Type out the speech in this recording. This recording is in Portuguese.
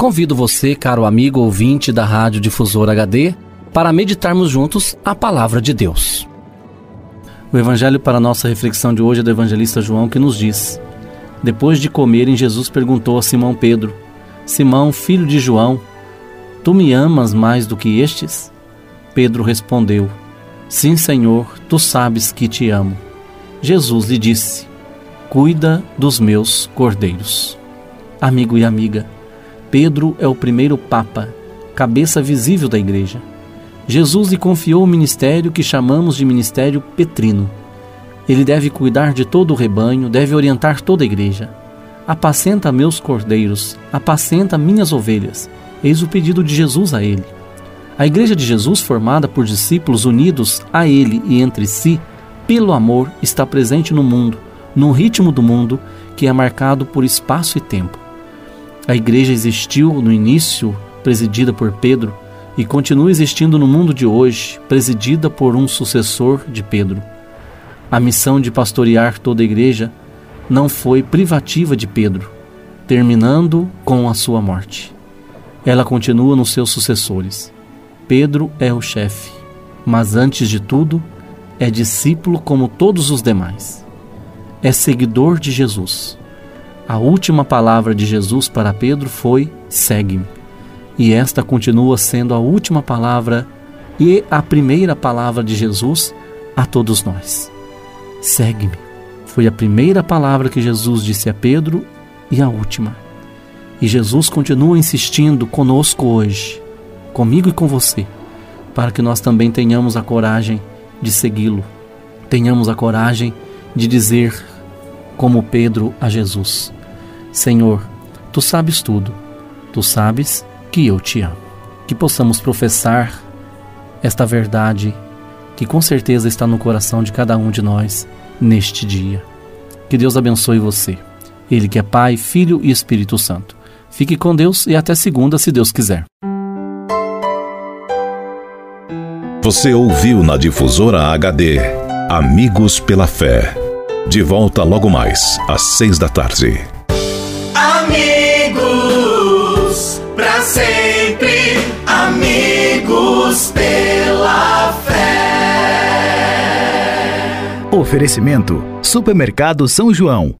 Convido você, caro amigo ouvinte da Rádio Difusora HD, para meditarmos juntos a palavra de Deus. O evangelho para nossa reflexão de hoje é do evangelista João que nos diz: Depois de comerem, Jesus perguntou a Simão Pedro: Simão, filho de João, tu me amas mais do que estes? Pedro respondeu: Sim, Senhor, tu sabes que te amo. Jesus lhe disse: Cuida dos meus cordeiros. Amigo e amiga, Pedro é o primeiro Papa, cabeça visível da Igreja. Jesus lhe confiou o ministério que chamamos de ministério petrino. Ele deve cuidar de todo o rebanho, deve orientar toda a Igreja. Apacenta meus cordeiros, apacenta minhas ovelhas. Eis o pedido de Jesus a ele. A Igreja de Jesus, formada por discípulos unidos a ele e entre si, pelo amor, está presente no mundo, num ritmo do mundo que é marcado por espaço e tempo. A igreja existiu no início, presidida por Pedro, e continua existindo no mundo de hoje, presidida por um sucessor de Pedro. A missão de pastorear toda a igreja não foi privativa de Pedro, terminando com a sua morte. Ela continua nos seus sucessores. Pedro é o chefe, mas antes de tudo, é discípulo como todos os demais. É seguidor de Jesus. A última palavra de Jesus para Pedro foi: segue-me. E esta continua sendo a última palavra e a primeira palavra de Jesus a todos nós. Segue-me. Foi a primeira palavra que Jesus disse a Pedro e a última. E Jesus continua insistindo conosco hoje, comigo e com você, para que nós também tenhamos a coragem de segui-lo, tenhamos a coragem de dizer, como Pedro a Jesus: Senhor, tu sabes tudo, tu sabes que eu te amo. Que possamos professar esta verdade que com certeza está no coração de cada um de nós neste dia. Que Deus abençoe você. Ele que é Pai, Filho e Espírito Santo. Fique com Deus e até segunda, se Deus quiser. Você ouviu na difusora HD Amigos pela Fé. De volta logo mais, às seis da tarde. Amigos, pra sempre, amigos pela fé. Oferecimento: Supermercado São João.